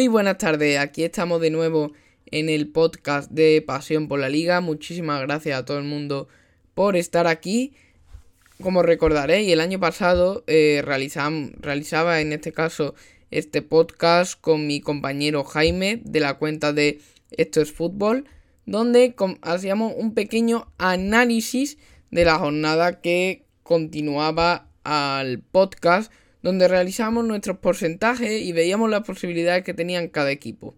Muy buenas tardes, aquí estamos de nuevo en el podcast de Pasión por la Liga. Muchísimas gracias a todo el mundo por estar aquí. Como recordaréis, el año pasado eh, realizaba en este caso este podcast con mi compañero Jaime de la cuenta de Esto es Fútbol, donde hacíamos un pequeño análisis de la jornada que continuaba al podcast donde realizamos nuestros porcentajes y veíamos las posibilidades que tenían cada equipo.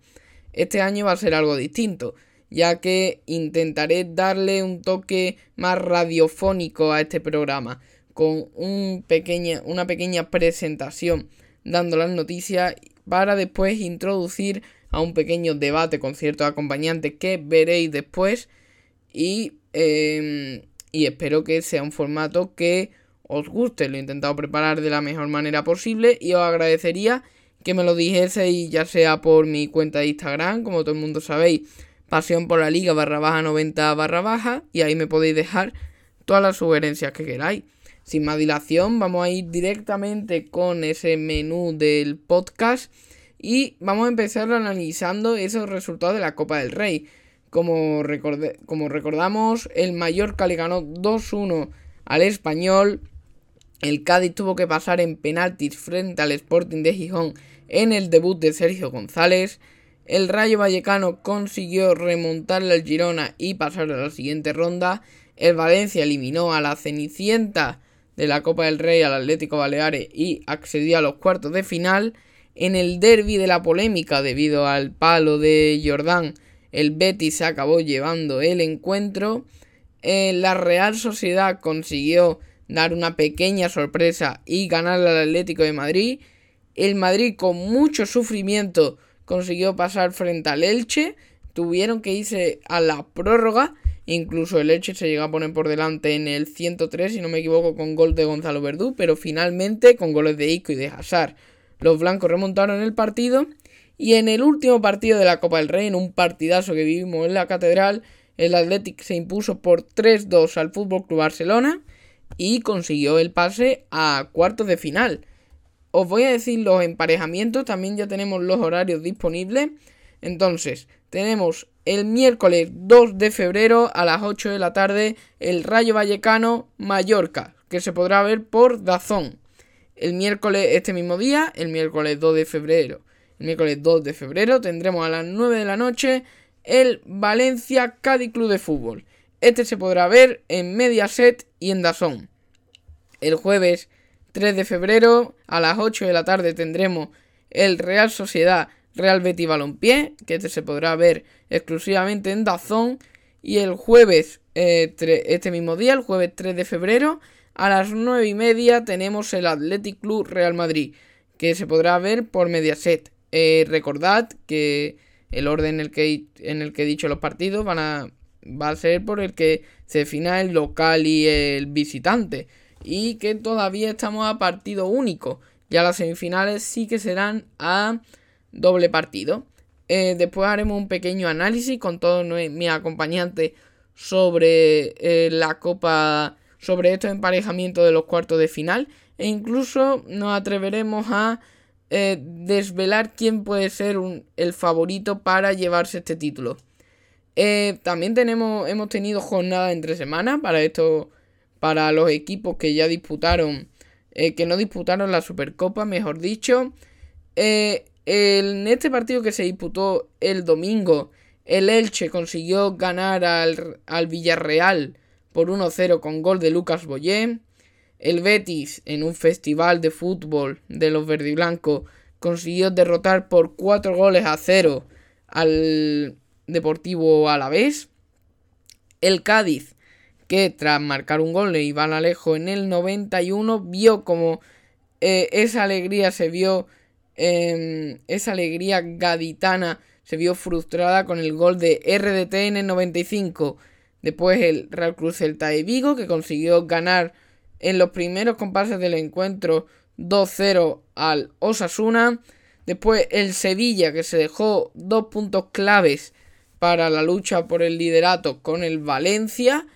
Este año va a ser algo distinto, ya que intentaré darle un toque más radiofónico a este programa, con una pequeña presentación dando las noticias para después introducir a un pequeño debate con ciertos acompañantes que veréis después y, em, y espero que sea un formato que os guste. Lo he intentado preparar de la mejor manera posible y os agradecería que me lo dijeseis ya sea por mi cuenta de Instagram, como todo el mundo sabéis, pasión por la liga barra baja 90 barra baja y ahí me podéis dejar todas las sugerencias que queráis. Sin más dilación, vamos a ir directamente con ese menú del podcast y vamos a empezar analizando esos resultados de la Copa del Rey. Como, como recordamos, el Mallorca le ganó 2-1 al español el Cádiz tuvo que pasar en penaltis frente al Sporting de Gijón en el debut de Sergio González. El Rayo Vallecano consiguió remontarle al Girona y pasar a la siguiente ronda. El Valencia eliminó a la Cenicienta de la Copa del Rey al Atlético Baleares y accedió a los cuartos de final. En el derby de la polémica debido al palo de Jordán, el Betis se acabó llevando el encuentro. Eh, la Real Sociedad consiguió dar una pequeña sorpresa y ganar al Atlético de Madrid. El Madrid con mucho sufrimiento consiguió pasar frente al Elche. Tuvieron que irse a la prórroga. Incluso el Elche se llegó a poner por delante en el 103, si no me equivoco, con gol de Gonzalo Verdú. Pero finalmente, con goles de Ico y de Hazard, los blancos remontaron el partido. Y en el último partido de la Copa del Rey, en un partidazo que vivimos en la Catedral, el Athletic se impuso por 3-2 al Fútbol Club Barcelona y consiguió el pase a cuartos de final. Os voy a decir los emparejamientos, también ya tenemos los horarios disponibles. Entonces, tenemos el miércoles 2 de febrero a las 8 de la tarde el Rayo Vallecano Mallorca, que se podrá ver por Dazón. El miércoles, este mismo día, el miércoles 2 de febrero, el miércoles 2 de febrero tendremos a las 9 de la noche el Valencia Cádiz Club de Fútbol. Este se podrá ver en Mediaset y en Dazón. El jueves 3 de febrero a las 8 de la tarde tendremos el Real Sociedad Real Betis Balompié, que este se podrá ver exclusivamente en Dazón. Y el jueves, eh, este mismo día, el jueves 3 de febrero, a las 9 y media tenemos el Athletic Club Real Madrid, que se podrá ver por Mediaset. Eh, recordad que el orden en el que, en el que he dicho los partidos van a va a ser por el que se defina el local y el visitante. Y que todavía estamos a partido único. Ya las semifinales sí que serán a doble partido. Eh, después haremos un pequeño análisis con todos mis acompañantes sobre eh, la copa, sobre estos emparejamientos de los cuartos de final. E incluso nos atreveremos a eh, desvelar quién puede ser el favorito para llevarse este título. Eh, también tenemos, hemos tenido jornada entre semanas para esto, para los equipos que ya disputaron, eh, que no disputaron la Supercopa, mejor dicho. Eh, en este partido que se disputó el domingo, el Elche consiguió ganar al, al Villarreal por 1-0 con gol de Lucas Boyé. El Betis, en un festival de fútbol de los verdiblancos, consiguió derrotar por 4 goles a 0 al, Deportivo a la vez. El Cádiz, que tras marcar un gol de Iván Alejo en el 91, vio como eh, esa alegría se vio, em, esa alegría gaditana se vio frustrada con el gol de RDT en el 95. Después el Real Cruz Celta de Vigo, que consiguió ganar en los primeros compases del encuentro 2-0 al Osasuna. Después el Sevilla, que se dejó dos puntos claves para la lucha por el liderato con el Valencia.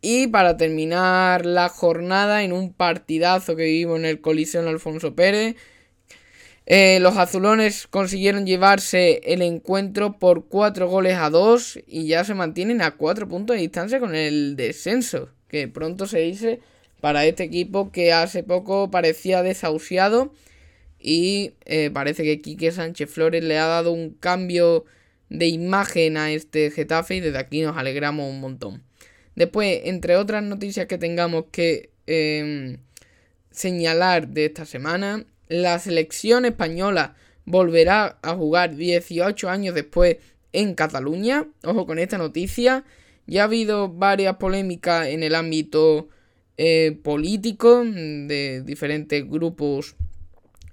Y para terminar la jornada en un partidazo que vivimos en el Coliseo Alfonso Pérez. Eh, los azulones consiguieron llevarse el encuentro por 4 goles a 2 y ya se mantienen a 4 puntos de distancia con el descenso, que pronto se dice para este equipo que hace poco parecía desahuciado y eh, parece que Quique Sánchez Flores le ha dado un cambio de imagen a este Getafe y desde aquí nos alegramos un montón. Después, entre otras noticias que tengamos que em, señalar de esta semana, la selección española volverá a jugar 18 años después en Cataluña. Ojo con esta noticia. Ya ha habido varias polémicas en el ámbito eh, político de diferentes grupos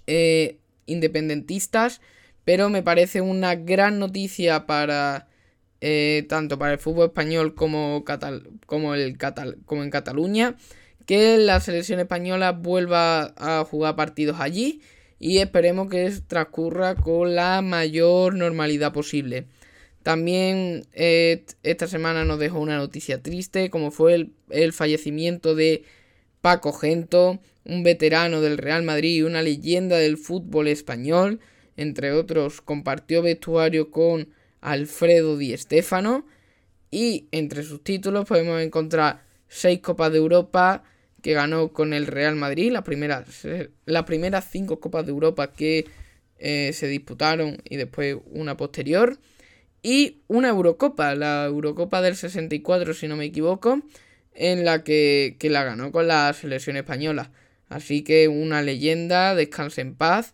eh, independentistas, pero me parece una gran noticia para eh, tanto para el fútbol español como, como, el como en Cataluña que la selección española vuelva a jugar partidos allí y esperemos que transcurra con la mayor normalidad posible. También eh, esta semana nos dejó una noticia triste, como fue el, el, fallecimiento de Paco Gento, un veterano del Real Madrid y una leyenda del fútbol español. Entre otros, compartió vestuario con Alfredo Di Stéfano. Y entre sus títulos podemos encontrar seis Copas de Europa que ganó con el Real Madrid, las primeras, las primeras cinco Copas de Europa que eh, se disputaron y después una posterior. Y una Eurocopa, la Eurocopa del 64 si no me equivoco, en la que, que la ganó con la selección española. Así que una leyenda, descanse en paz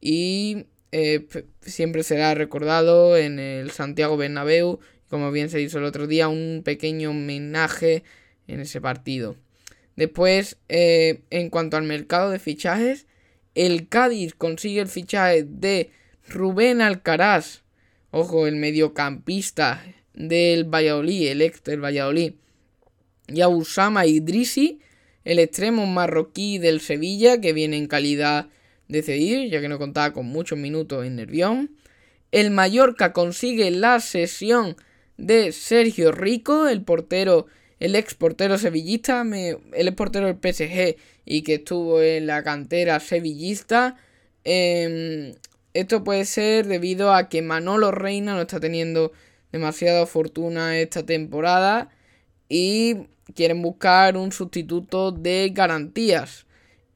y eh, siempre será recordado en el Santiago Bernabéu, como bien se hizo el otro día, un pequeño homenaje en ese partido. Después, eh, en cuanto al mercado de fichajes, el Cádiz consigue el fichaje de Rubén Alcaraz, ojo, el mediocampista del Valladolid, el ex del Valladolid, y a Usama Idrisi, el extremo marroquí del Sevilla, que viene en calidad de ceder, ya que no contaba con muchos minutos en Nervión. El Mallorca consigue la sesión de Sergio Rico, el portero, el ex portero sevillista, el ex portero del PSG y que estuvo en la cantera sevillista. Em, esto puede ser debido a que Manolo Reina no está teniendo demasiada fortuna esta temporada y quieren buscar un sustituto de garantías.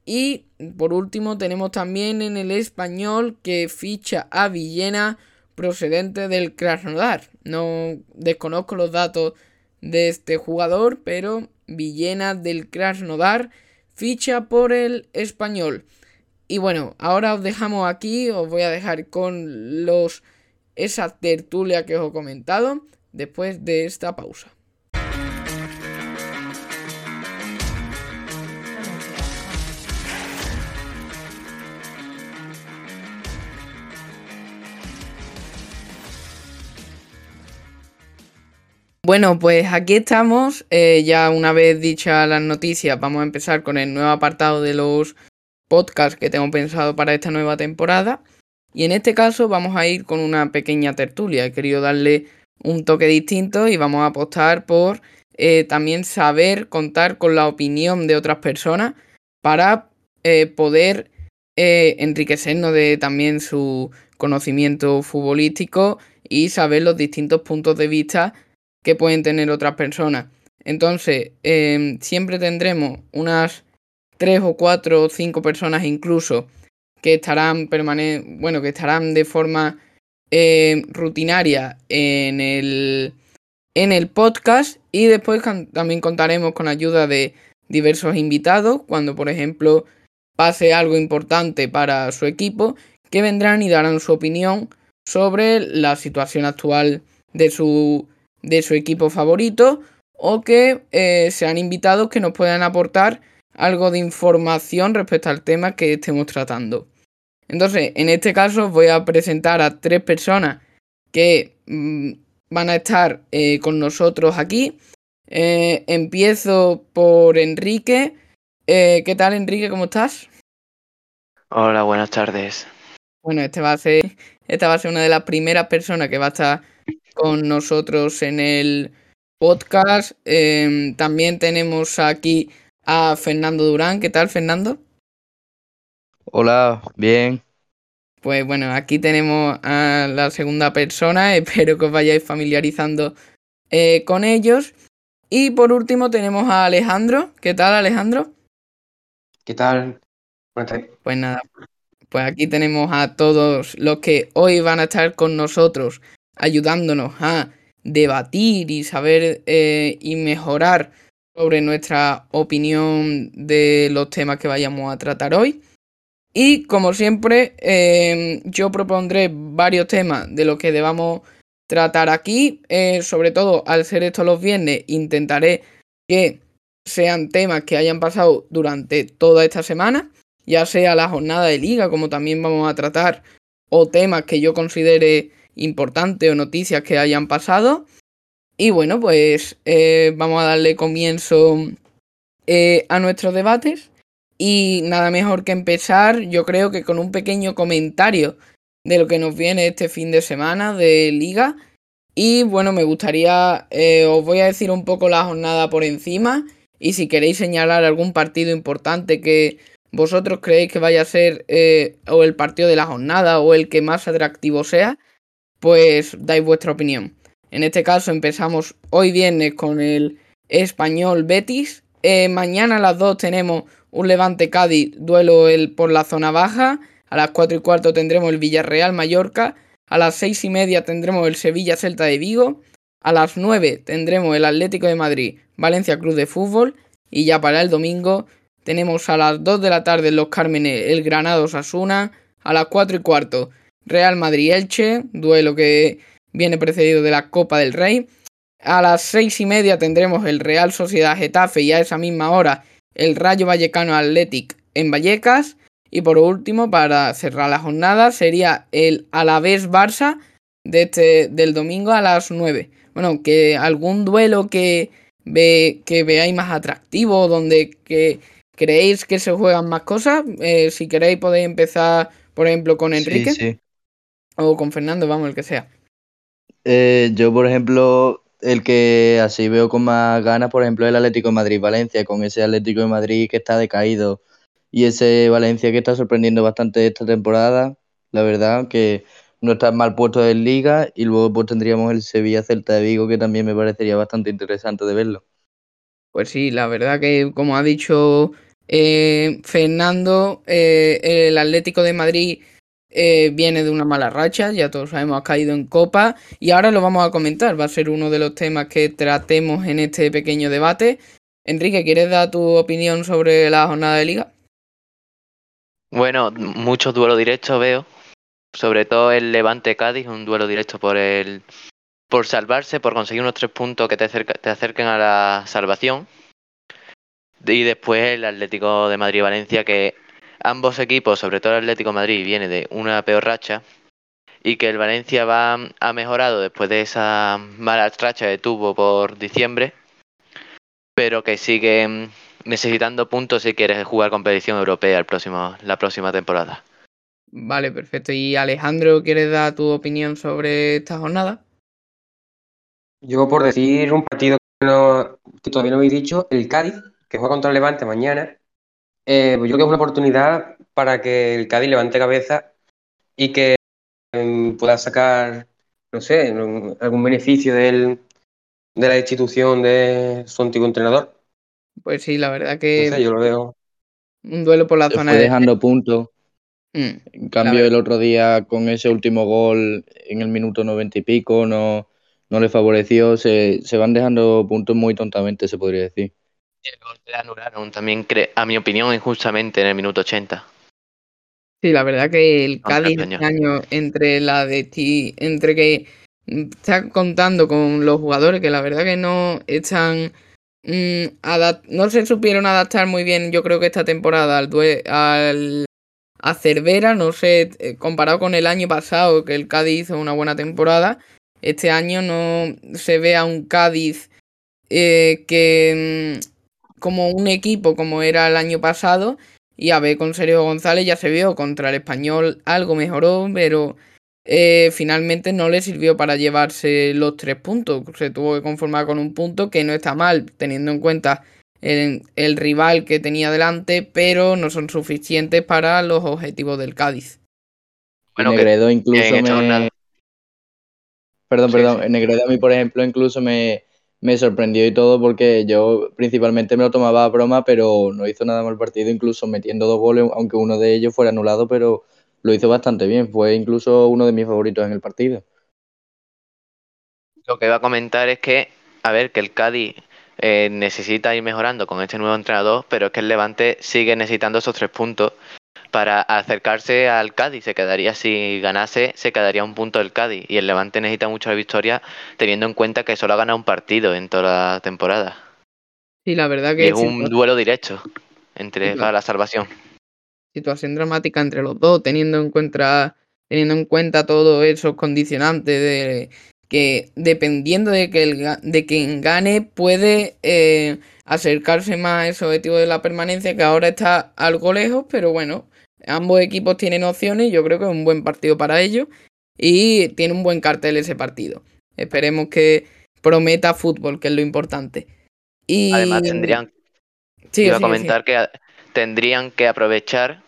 Y por último tenemos también en el español que ficha a Villena procedente del Krasnodar. No desconozco los datos de este jugador, pero Villena del Krasnodar ficha por el español. Y bueno, ahora os dejamos aquí, os voy a dejar con los esa tertulia que os he comentado después de esta pausa. Bueno, pues aquí estamos. Eh, ya una vez dichas las noticias, vamos a empezar con el nuevo apartado de los podcasts que tengo pensado para esta nueva temporada. Y en este caso vamos a ir con una pequeña tertulia. He querido darle un toque distinto y vamos a apostar por eh, también saber contar con la opinión de otras personas para eh, poder enriquecernos de también su conocimiento futbolístico y saber los distintos puntos de vista que pueden tener otras personas. Entonces, em, siempre tendremos unas tres o cuatro o cinco personas incluso que estarán bueno, que estarán de forma em, rutinaria en el, en el podcast y después también contaremos con ayuda de diversos invitados cuando, por ejemplo, pase algo importante para su equipo, que vendrán y darán su opinión sobre la situación actual de su de su equipo favorito o que eh, sean invitados que nos puedan aportar algo de información respecto al tema que estemos tratando. Entonces, en este caso voy a presentar a tres personas que mm, van a estar eh, con nosotros aquí. Eh, empiezo por Enrique. ¿Qué tal, Enrique? ¿Cómo estás? Hola, buenas tardes. Bueno, este va a ser, esta va a ser una de las primeras personas que va a estar con nosotros en el podcast. Em, también tenemos aquí a Fernando Durán. ¿Qué tal, Fernando? Hola, bien. Pues bueno, aquí tenemos a la segunda persona, espero que os vayáis familiarizando eh, con ellos. Y por último tenemos a Alejandro. ¿Qué tal Alejandro? ¿Qué tal? Pues nada, pues aquí tenemos a todos los que hoy van a estar con nosotros ayudándonos a debatir y saber eh, y mejorar sobre nuestra opinión de los temas que vayamos a tratar hoy. Y como siempre, em, yo propondré varios temas de los que debamos tratar aquí. Eh, sobre todo, al ser esto los viernes, intentaré que sean temas que hayan pasado durante toda esta semana, ya sea la jornada de liga, como también vamos a tratar, o temas que yo considere importantes o noticias que hayan pasado. Y bueno, pues eh, vamos a darle comienzo eh, a nuestros debates. Y nada mejor que empezar, yo creo que con un pequeño comentario de lo que nos viene este fin de semana de liga. Y bueno, me gustaría, eh, os voy a decir un poco la jornada por encima. Y si queréis señalar algún partido importante que vosotros creéis que vaya a ser o el partido de la jornada o el que más atractivo sea, pues dais vuestra opinión. En este caso empezamos hoy viernes con el español Betis. Eh, mañana a las 2 tenemos un Levante Cádiz, duelo el, por la zona baja. A las 4 y cuarto tendremos el Villarreal Mallorca. A las 6 y media tendremos el Sevilla Celta de Vigo. A las 9 tendremos el Atlético de Madrid Valencia Cruz de Fútbol. Y ya para el domingo tenemos a las 2 de la tarde en Los Cármenes el Granados Asuna. A las 4 y cuarto Real Madrid Elche, duelo que viene precedido de la Copa del Rey. A las seis y media tendremos el Real Sociedad Getafe y a esa misma hora el Rayo Vallecano Athletic en Vallecas. Y por último, para cerrar la jornada, sería el Alavés Barça de este, del domingo a las 9. Bueno, que algún duelo que, ve, que veáis más atractivo, donde que creéis que se juegan más cosas. Eh, si queréis podéis empezar, por ejemplo, con Enrique. O con Fernando, vamos, el que sea. Eh, yo, por ejemplo, el que así veo con más ganas, por ejemplo, el Atlético de Madrid-Valencia, con ese Atlético de Madrid que está decaído y ese Valencia que está sorprendiendo bastante esta temporada. La verdad que no está mal puesto en Liga y luego pues tendríamos el Sevilla-Celta de Vigo que también me parecería bastante interesante de verlo. Pues sí, la verdad que como ha dicho eh, Fernando, eh, el Atlético de Madrid eh, viene de una mala racha, ya todos sabemos, ha caído en copa y ahora lo vamos a comentar, va a ser uno de los temas que tratemos en este pequeño debate. Enrique, ¿quieres dar tu opinión sobre la jornada de liga? Bueno, muchos duelos directos veo, sobre todo el Levante Cádiz, un duelo directo por el por salvarse, por conseguir unos tres puntos que te, te acerquen a la salvación. Y después el Atlético de Madrid-Valencia, que ambos equipos, sobre todo el Atlético Madrid, viene de una peor racha y que el Valencia va, ha mejorado después de esa mala racha que tuvo por diciembre, pero que sigue necesitando puntos si quiere jugar competición europea el próximo, la próxima temporada. Vale, perfecto. ¿Y Alejandro, quieres dar tu opinión sobre esta jornada? Yo por decir un partido que, no, que todavía no habéis dicho, el Cádiz, que juega contra el Levante mañana, eh, pues yo creo que es una oportunidad para que el Cádiz levante cabeza y que em, pueda sacar, no sé, algún beneficio de la institución de su antiguo entrenador. Pues sí, la verdad que. yo lo veo. Un duelo por la zona fue dejando puntos. Mm, en cambio, el otro día con ese último gol en el minuto noventa y pico no, no le favoreció. Se, se van dejando puntos muy tontamente, se podría decir el gol le anularon también, a mi opinión, injustamente en el minuto 80. Sí, la verdad que el Cádiz este año entre la de ti, entre que está contando con los jugadores que la verdad que no están mm, no se supieron adaptar muy bien, yo creo que esta temporada al, al a Cervera, no sé, eh, comparado con el año pasado que el Cádiz hizo una buena temporada, este año no se ve a un Cádiz eh, que mm, como un equipo como era el año pasado. Y a ver, con Sergio González ya se vio contra el español algo mejoró, pero eh, finalmente no le sirvió para llevarse los tres puntos. Se tuvo que conformar con un punto que no está mal, teniendo en cuenta el, el rival que tenía delante, pero no son suficientes para los objetivos del Cádiz. Bueno, que Negredo incluso esta me... Perdón, Sí, perdón. sí. Negredo a mí, por ejemplo, incluso me, me sorprendió y todo porque yo principalmente me lo tomaba a broma, pero no hizo nada mal partido, incluso metiendo dos goles, aunque uno de ellos fuera anulado, pero lo hizo bastante bien. Fue incluso uno de mis favoritos en el partido. Lo que iba a comentar es que, a ver, que el Cádiz eh, necesita ir mejorando con este nuevo entrenador, pero es que el Levante sigue necesitando esos tres puntos para acercarse al Cádiz. Se quedaría, si ganase, se quedaría un punto del Cádiz. Y el Levante necesita mucho la victoria, teniendo en cuenta que solo ha ganado un partido en toda la temporada. Sí, la verdad Y que es un duelo directo entre para la salvación. situación dramática entre los dos, teniendo en cuenta, teniendo en cuenta todos esos condicionantes de que dependiendo de que el, de quien gane puede eh, acercarse más a ese objetivo de la permanencia que ahora está algo lejos, pero bueno, ambos equipos tienen opciones, yo creo que es un buen partido para ellos y tiene un buen cartel ese partido. Esperemos que prometa fútbol, que es lo importante. Y Además, tendrían Iba a comentar que tendrían que aprovechar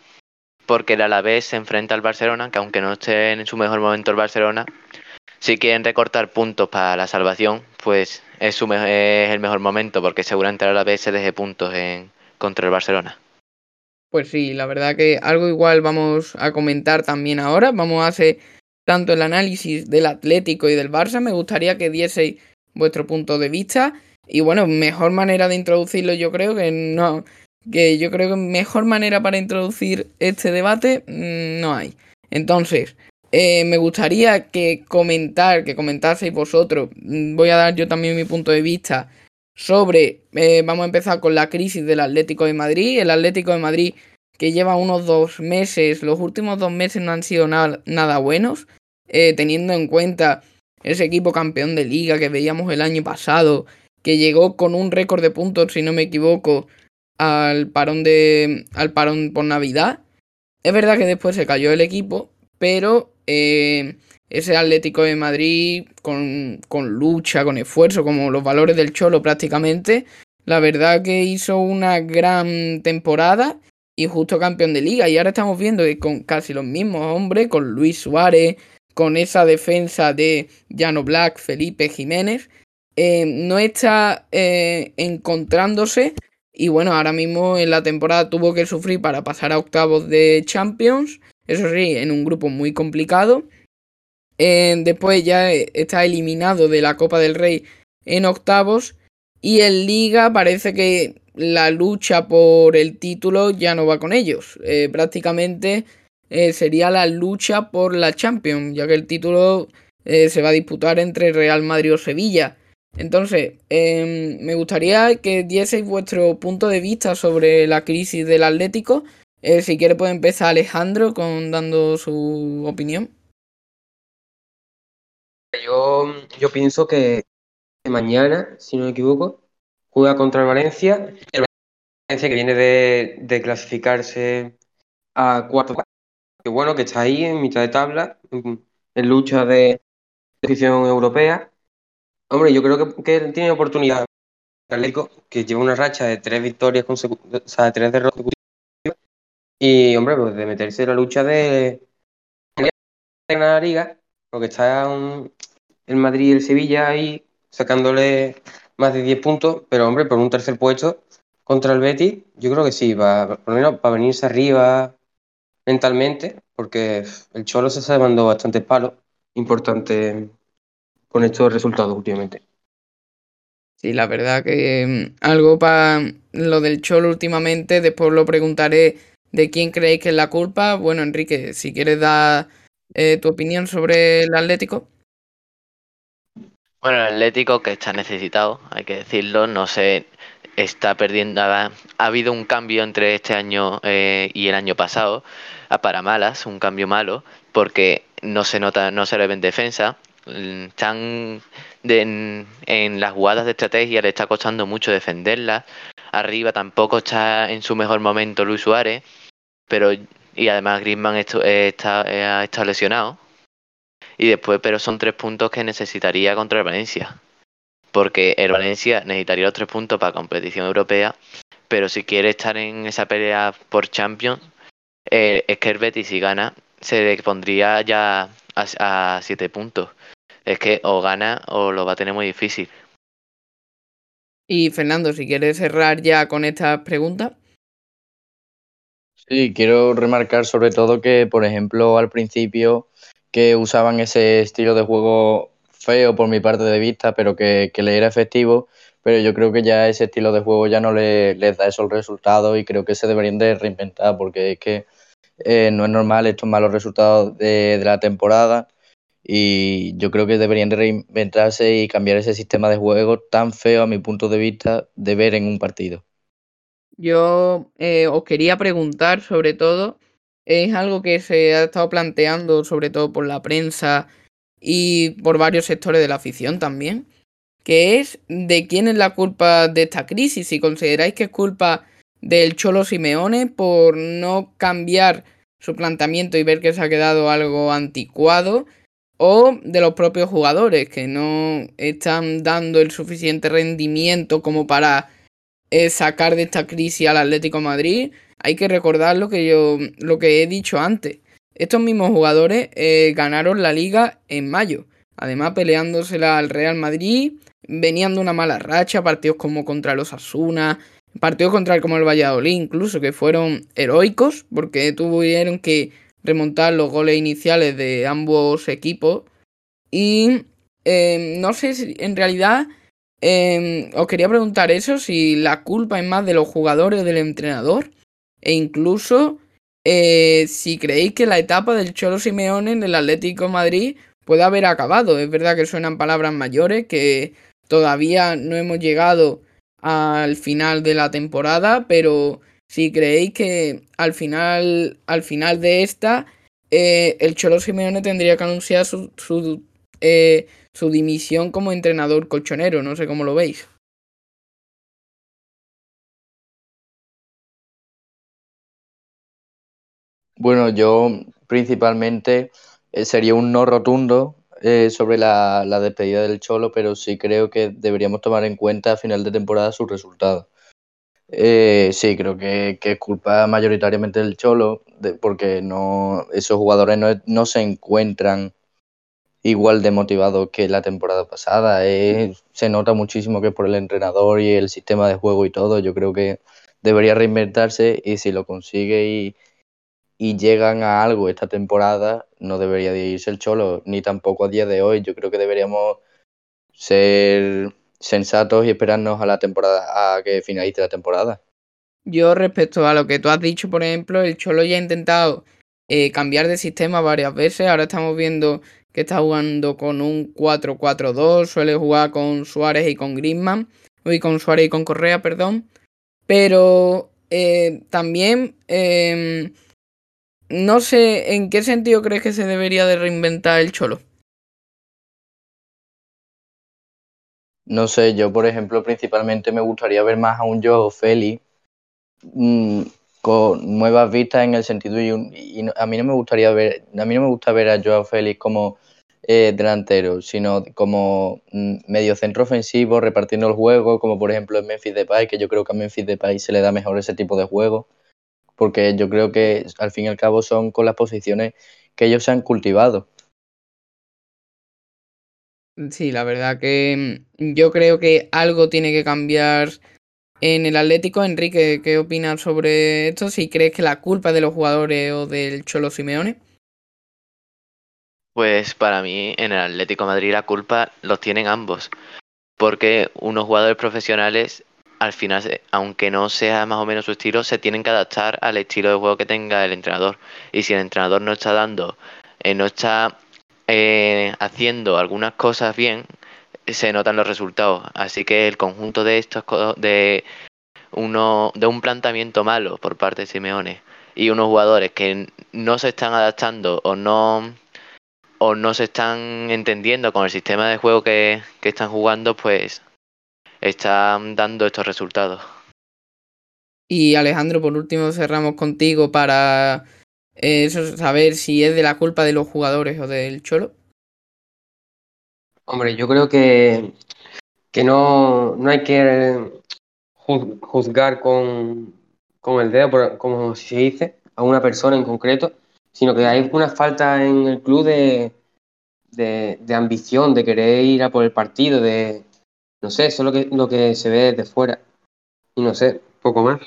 porque el Alavés se enfrenta al Barcelona, que aunque no esté en su mejor momento el Barcelona, si quieren recortar puntos para la salvación, pues es, su es el mejor momento porque seguramente el Alavés se deje puntos en, contra el Barcelona. Pues sí, la verdad que algo igual vamos a comentar también ahora. Vamos a hacer tanto el análisis del Atlético y del Barça. Me gustaría que dieseis vuestro punto de vista. Y bueno, mejor manera de introducirlo yo creo que no. Que yo creo que mejor manera para introducir este debate mm, no hay. Entonces, eh, me gustaría que comentar, que comentaseis vosotros. mm, Voy a dar yo también mi punto de vista sobre, eh, vamos a empezar con la crisis del Atlético de Madrid. El Atlético de Madrid que lleva unos dos meses, los últimos dos meses no han sido nada, buenos, eh, teniendo en cuenta ese equipo campeón de liga que veíamos el año pasado, que llegó con un récord de puntos, si no me equivoco, al parón de al parón por Navidad. Es verdad que después se cayó el equipo, pero eh, ese Atlético de Madrid con, con lucha, con esfuerzo, como los valores del Cholo prácticamente, la verdad que hizo una gran temporada y justo campeón de liga. Y ahora estamos viendo que con casi los mismos hombres, con Luis Suárez, con esa defensa de Llano Black, Felipe Jiménez, eh, no está eh, encontrándose. Y bueno, ahora mismo en la temporada tuvo que sufrir para pasar a octavos de Champions. Eso sí, en un grupo muy complicado. Eh, después ya está eliminado de la Copa del Rey en octavos. Y en Liga parece que la lucha por el título ya no va con ellos. Eh, prácticamente eh, sería la lucha por la Champions, ya que el título se va a disputar entre Real Madrid o Sevilla. Entonces, eh, me gustaría que dieseis vuestro punto de vista sobre la crisis del Atlético. Eh, si quiere puede empezar Alejandro con dando su opinión. Yo, yo pienso que mañana, si no me equivoco, juega contra el Valencia. El Valencia que viene de, de clasificarse a cuarto. Que bueno, que está ahí en mitad de tabla, en, lucha de posición europea. Hombre, yo creo que, que tiene oportunidad Atlético, que lleva una racha de tres victorias consecutivas, o sea, de tres derrotas. Y, hombre, pues de meterse en la lucha de, de la liga, porque está el Madrid y el Sevilla ahí sacándole más de 10 puntos, pero hombre, por un tercer puesto contra el Betis, yo creo que sí, va, por lo menos para venirse arriba mentalmente, porque el Cholo se está mandando bastantes palos importantes con estos resultados últimamente. Sí, la verdad que mm, algo para lo del Cholo últimamente, después lo preguntaré de quién creéis que es la culpa. Bueno, Enrique, si quieres dar eh, tu opinión sobre el Atlético. Bueno, el Atlético que está necesitado, hay que decirlo, no se está perdiendo. Ha, ha habido un cambio entre este año eh, y el año pasado, a para malas, un cambio malo, porque no se nota, no se le ve en defensa. Mm, Están de- en, en las jugadas de estrategia, le está costando mucho defenderlas. Arriba tampoco está en su mejor momento Luis Suárez, pero y además Griezmann eh, está, eh, lesionado. Y después, pero son tres puntos que necesitaría contra el Valencia. Porque el Valencia necesitaría los tres puntos para competición europea. Pero si quiere estar en esa pelea por Champions, eh, es que el Betis si gana se le pondría ya a, siete puntos. Es que o gana o lo va a tener muy difícil. Y Fernando, si quieres cerrar ya con estas preguntas. Sí, quiero remarcar sobre todo que, por ejemplo, al principio que usaban ese estilo de juego feo por mi parte de vista, pero que, le era efectivo, pero yo creo que ya ese estilo de juego ya no le, les da esos resultados y creo que se deberían de reinventar porque es que eh, no es normal estos malos resultados de, la temporada y yo creo que deberían de reinventarse y cambiar ese sistema de juego tan feo a mi punto de vista de ver en un partido. Yo eh, os quería preguntar sobre todo, es algo que se ha estado planteando sobre todo por la prensa y por varios sectores de la afición también, que es de quién es la culpa de esta crisis, si consideráis que es culpa del Cholo Simeone por no cambiar su planteamiento y ver que se ha quedado algo anticuado, o de los propios jugadores que no están dando el suficiente rendimiento como para sacar de esta crisis al Atlético Madrid, hay que recordar lo que yo lo que he dicho antes. Estos mismos jugadores eh, ganaron la liga en mayo, además peleándosela al Real Madrid, venían de una mala racha, partidos como contra los Asuna, partidos contra el como el Valladolid incluso, que fueron heroicos, porque tuvieron que remontar los goles iniciales de ambos equipos. Y eh, no sé si en realidad Em, os quería preguntar eso, si la culpa es más de los jugadores o del entrenador. E incluso eh, si creéis que la etapa del Cholo Simeone en el Atlético Madrid puede haber acabado. Es verdad que suenan palabras mayores, que todavía no hemos llegado al final de la temporada, pero si creéis que al final, al final de esta, eh, el Cholo Simeone tendría que anunciar su, su eh, su dimisión como entrenador colchonero. No sé cómo lo veis. Bueno, yo principalmente eh, sería un no rotundo eh, sobre la, despedida del Cholo, pero sí creo que deberíamos tomar en cuenta a final de temporada sus resultados. Eh, sí, creo que, es culpa mayoritariamente del Cholo, porque no, esos jugadores no, no se encuentran igual de motivado que la temporada pasada. se nota muchísimo que por el entrenador y el sistema de juego y todo, yo creo que debería reinventarse y si lo consigue y, llegan a algo esta temporada, no debería de irse el cholo, ni tampoco a día de hoy. Yo creo que deberíamos ser sensatos y esperarnos a la temporada, a que finalice la temporada. Yo respecto a lo que tú has dicho, por ejemplo, el Cholo ya ha intentado eh, cambiar de sistema varias veces. Ahora estamos viendo que está jugando con un 4-4-2, suele jugar con Suárez y con Griezmann, y con Suárez y con Correa, perdón. Pero eh, también em, no sé en qué sentido crees que se debería de reinventar el Cholo. No sé, yo por ejemplo principalmente me gustaría ver más a un Joe Félix mm, con nuevas vistas en el sentido y, a mí no me gustaría ver a mí no me gusta ver a Joao Félix como eh, delantero, sino como mm, medio centro ofensivo, repartiendo el juego, como por ejemplo en Memphis Depay, que yo creo que a Memphis Depay se le da mejor ese tipo de juego, porque yo creo que al fin y al cabo son con las posiciones que ellos se han cultivado. Sí, la verdad que mm, yo creo que algo tiene que cambiar en el Atlético. Enrique, ¿qué opinas sobre esto? Si crees que la culpa es de los jugadores o del Cholo Simeone. Pues para mí en el Atlético Madrid la culpa los tienen ambos, porque unos jugadores profesionales al final, aunque no sea más o menos su estilo, se tienen que adaptar al estilo de juego que tenga el entrenador. Y si el entrenador no está dando, eh, no está eh, haciendo algunas cosas bien, se notan los resultados. Así que el conjunto de estos de uno de un planteamiento malo por parte de Simeone y unos jugadores que no se están adaptando o no o no se están entendiendo con el sistema de juego que, están jugando, pues están dando estos resultados. Y Alejandro, por último cerramos contigo para eh, saber si es de la culpa de los jugadores o del Cholo. Hombre, yo creo que, que no, no hay que juzgar con, con el dedo, como se dice, a una persona en concreto, sino que hay una falta en el club de, de, de ambición, de querer ir a por el partido, de, no sé, eso es lo que, lo que se ve desde fuera. Y no sé, poco más.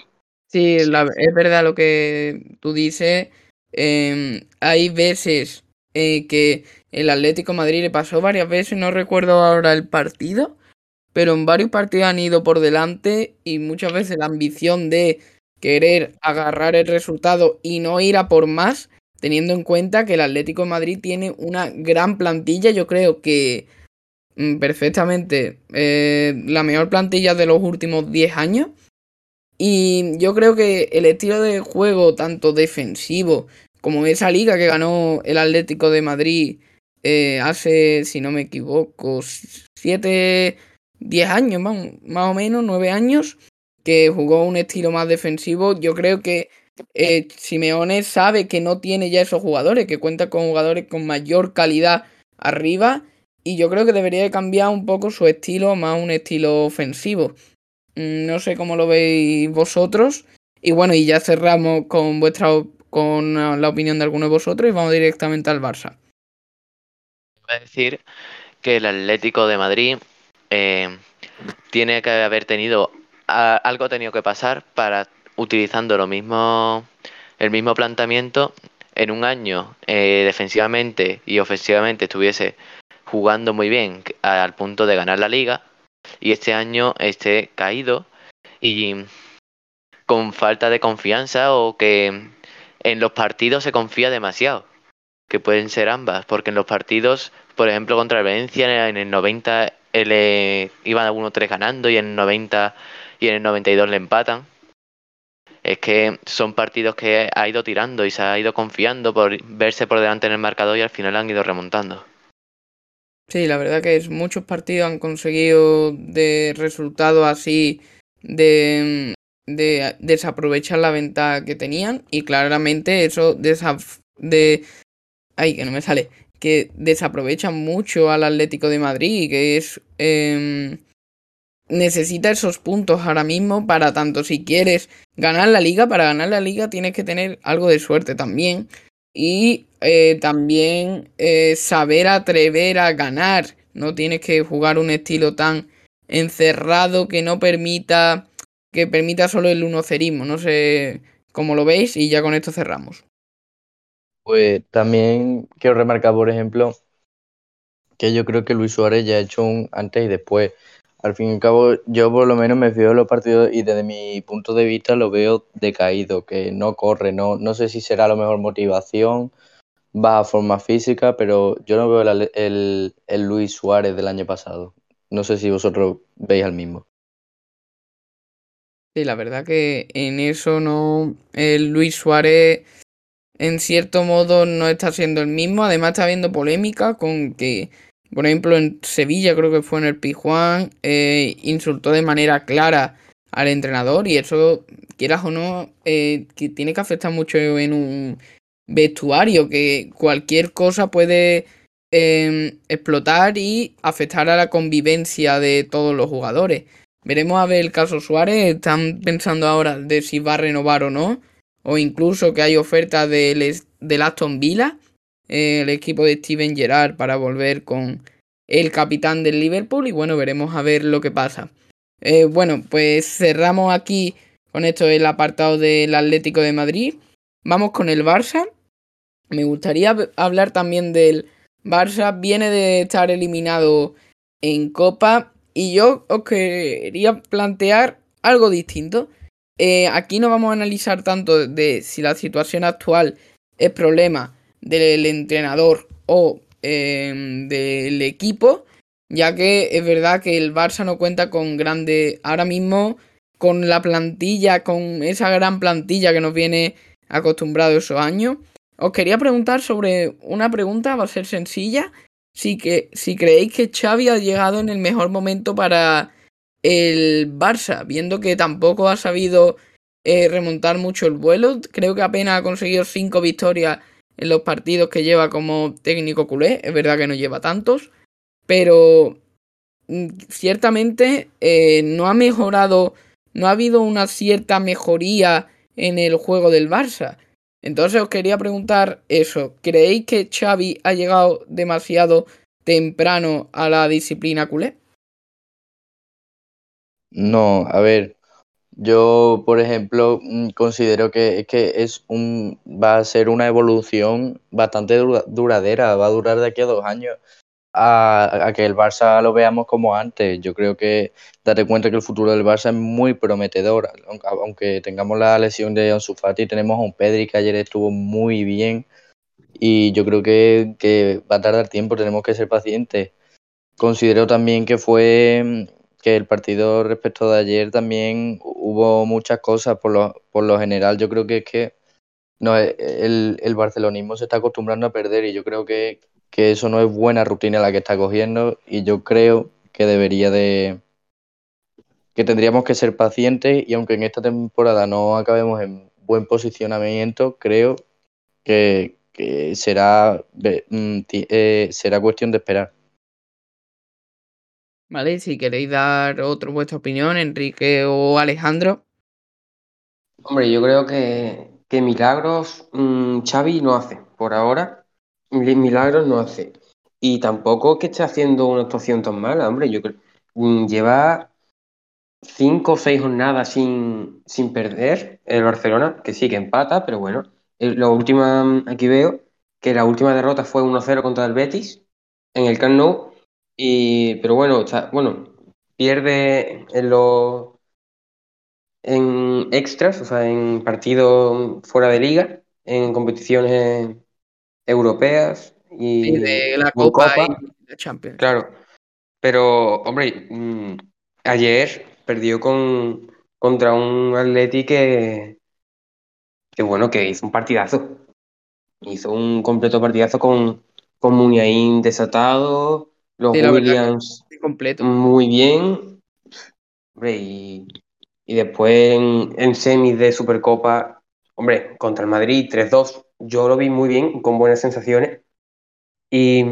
Sí, la- es verdad lo que tú dices. Em, hay veces eh, que el Atlético Madrid le pasó varias veces, no recuerdo ahora el partido, pero en varios partidos han ido por delante y muchas veces la ambición de querer agarrar el resultado y no ir a por más, teniendo en cuenta que el Atlético Madrid tiene una gran plantilla, yo creo que mm, perfectamente eh, la mejor plantilla de los últimos 10 años. Y yo creo que el estilo de juego, tanto defensivo como esa liga que ganó el Atlético de Madrid eh, hace, si no me equivoco, 7, 10 años, más, más o menos, 9 años, que jugó un estilo más defensivo, yo creo que eh, Simeone sabe que no tiene ya esos jugadores, que cuenta con jugadores con mayor calidad arriba, y yo creo que debería de cambiar un poco su estilo, más un estilo ofensivo. Mm, No sé cómo lo veis vosotros. Y bueno, y ya cerramos con vuestra op- con ah, la opinión de alguno de vosotros y vamos directamente al Barça. Voy a decir que el Atlético de Madrid eh, tiene que haber tenido algo ha tenido que pasar para utilizando lo mismo el mismo planteamiento en un año eh, defensivamente y ofensivamente estuviese jugando muy bien al punto de ganar la liga y este año esté caído y con falta de confianza o que en los partidos se confía demasiado que pueden ser ambas, porque en los partidos, por ejemplo, contra el Valencia en el 90 él, eh, iban 1-3 ganando y en el 90 y en el 92 le empatan. Es que son partidos que ha ido tirando y se ha ido confiando por verse por delante en el marcador y al final han ido remontando. Sí, la verdad que es, muchos partidos han conseguido de resultados así de, de desaprovechar la ventaja que tenían y claramente eso de ay que no me sale que desaprovechan mucho al Atlético de Madrid que es em, necesita esos puntos ahora mismo para tanto si quieres ganar la liga para ganar la liga tienes que tener algo de suerte también y eh, también eh, saber atrever a ganar. No tienes que jugar un estilo tan encerrado que no permita que permita solo el unocerismo. No sé cómo lo veis y ya con esto cerramos. Pues también quiero remarcar, por ejemplo, que yo creo que Luis Suárez ya ha hecho un antes y después. Al fin y al cabo, yo por lo menos me fío de los partidos y desde mi punto de vista lo veo decaído, que no corre, no, no sé si será a lo mejor motivación, baja forma física, pero yo no veo el Luis Suárez del año pasado. No sé si vosotros veis al mismo. Sí, la verdad que en eso no. Luis Suárez, en cierto modo, no está siendo el mismo. Además, está habiendo polémica con que, por ejemplo, en Sevilla, creo que fue en el Pijuán, eh, insultó de manera clara al entrenador. Y eso, quieras o no, eh, que tiene que afectar mucho en un vestuario, que cualquier cosa puede eh, explotar y afectar a la convivencia de todos los jugadores. Veremos a ver el caso Suárez. Están pensando ahora de si va a renovar o no. O incluso que hay ofertas del, del Aston Villa, eh, el equipo de Steven Gerrard, para volver con el capitán del Liverpool. Y bueno, veremos a ver lo que pasa. Eh, bueno, pues cerramos aquí con esto el apartado del Atlético de Madrid. Vamos con el Barça. Me gustaría hablar también del Barça. Viene de estar eliminado en Copa. Y yo os quería plantear algo distinto. Eh, aquí no vamos a analizar tanto de si la situación actual es problema del entrenador o eh, del equipo, ya que es verdad que el Barça no cuenta con grande ahora mismo con la plantilla, con esa gran plantilla que nos viene acostumbrado esos años. Os quería preguntar sobre una pregunta, va a ser sencilla. Si, que, si creéis que Xavi ha llegado en el mejor momento para el Barça, viendo que tampoco ha sabido eh, remontar mucho el vuelo. Creo que apenas ha conseguido cinco victorias en los partidos que lleva como técnico culé. Es verdad que no lleva tantos, pero mm, ciertamente eh, no ha mejorado, no ha habido una cierta mejoría en el juego del Barça. Entonces os quería preguntar eso. ¿Creéis que Xavi ha llegado demasiado temprano a la disciplina culé? No, a ver, yo por ejemplo mm, considero que, que es un, va a ser una evolución bastante dura- duradera, va a durar de aquí a dos años a, a que el Barça lo veamos como antes. Yo creo que date cuenta que el futuro del Barça es muy prometedor, aunque, tengamos la lesión de Ansu Fati, tenemos a un Pedri que ayer estuvo muy bien y yo creo que, que va a tardar tiempo, tenemos que ser pacientes. Considero también que fue que el partido respecto de ayer también hubo muchas cosas por lo, por lo general. Yo creo que es que no, el, el barcelonismo se está acostumbrando a perder y yo creo que, que eso no es buena rutina la que está cogiendo y yo creo que debería de que tendríamos que ser pacientes y aunque en esta temporada no acabemos en buen posicionamiento, creo que, que será, mm, eh, será cuestión de esperar. ¿Vale? Si queréis dar otro vuestra opinión, Enrique o Alejandro. Hombre, yo creo que, que milagros mm, Xavi no hace. Por ahora, milagros no hace. Y tampoco que esté haciendo una actuación tan mala, hombre. Yo creo mm, lleva cinco o seis jornadas sin, sin perder el Barcelona, que sí que empata, pero bueno. La última, mm, aquí veo que la última derrota fue 1-0 contra el Betis en el Camp. Y, pero bueno, está, bueno, pierde en los en extras, o sea, en partidos fuera de liga, en competiciones europeas Sí, y de la Copa Copa, y la Champions. claro. Pero, hombre, mm, ayer perdió con, contra un Atleti que, que, bueno, que hizo un partidazo. Hizo un completo partidazo con, con Muniain desatado, los Sí, Williams sí, completo. muy bien. Hombre, y, y después en, en semis de Supercopa, hombre, contra el Madrid 3-2, yo lo vi muy bien, con buenas sensaciones. Y,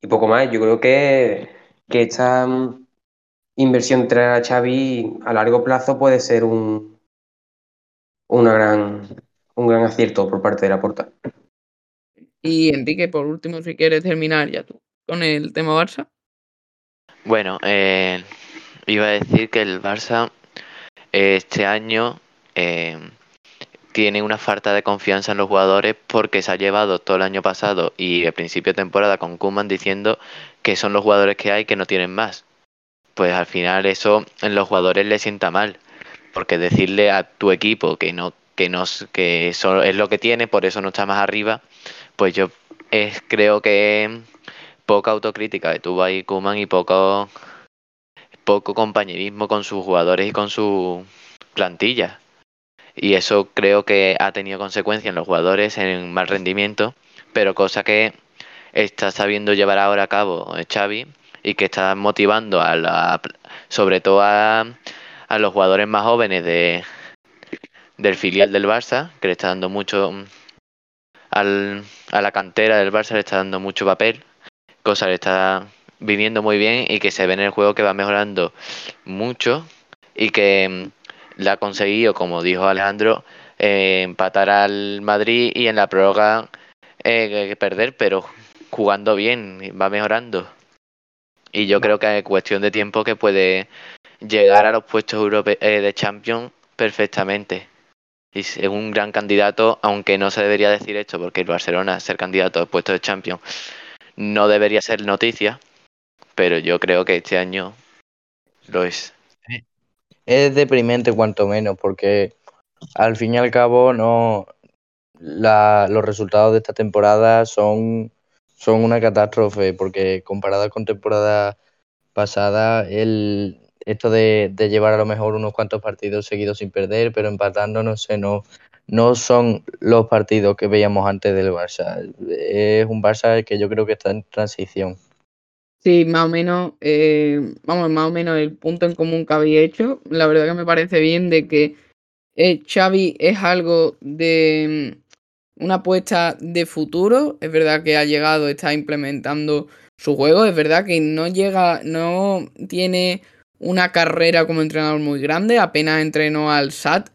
y poco más, yo creo que, que esta mm, inversión tras a Xavi a largo plazo puede ser un, una gran, un gran acierto por parte de la Porta. Y Enrique, por último, si quieres terminar ya tú con el tema Barça. Bueno, eh, iba a decir que el Barça eh, este año eh, tiene una falta de confianza en los jugadores porque se ha llevado todo el año pasado y el principio de temporada con Koeman diciendo que son los jugadores que hay que no tienen más. Pues al final eso en los jugadores les sienta mal, porque decirle a tu equipo que no que no que eso es lo que tiene, por eso no está más arriba, pues yo creo que poca autocrítica que tuvo ahí Koeman y poco poco compañerismo con sus jugadores y con su plantilla. Y eso creo que ha tenido consecuencias en los jugadores en mal rendimiento, pero cosa que está sabiendo llevar ahora a cabo Xavi y que está motivando a la, sobre todo a, los jugadores más jóvenes de, del filial del Barça, que le está dando mucho al, a la cantera del Barça, le está dando mucho papel, cosa le está viniendo muy bien y que se ve en el juego que va mejorando mucho y que le ha conseguido, como dijo Alejandro, eh, empatar al Madrid y en la prórroga eh, perder, pero jugando bien, va mejorando. Y yo creo que es cuestión de tiempo que puede llegar a los puestos europe eh, de Champions perfectamente. Y es un gran candidato, aunque no se debería decir esto, porque el Barcelona ser candidato al puesto de Champions no debería ser noticia, pero yo creo que este año lo es. Es deprimente cuanto menos, porque al fin y al cabo no la- los resultados de esta temporada son, son una catástrofe, porque comparadas con temporada pasada, el, esto de, de llevar a lo mejor unos cuantos partidos seguidos sin perder, pero empatando, no sé, no, no son los partidos que veíamos antes del Barça. Es un Barça que yo creo que está en transición. Sí, más o menos, eh, vamos, más o menos el punto en común que habéis hecho. La verdad que me parece bien de que eh, Xavi es algo de mm, una apuesta de futuro. Es verdad que ha llegado, está implementando su juego. Es verdad que no llega, no tiene una carrera como entrenador muy grande. Apenas entrenó al SAT.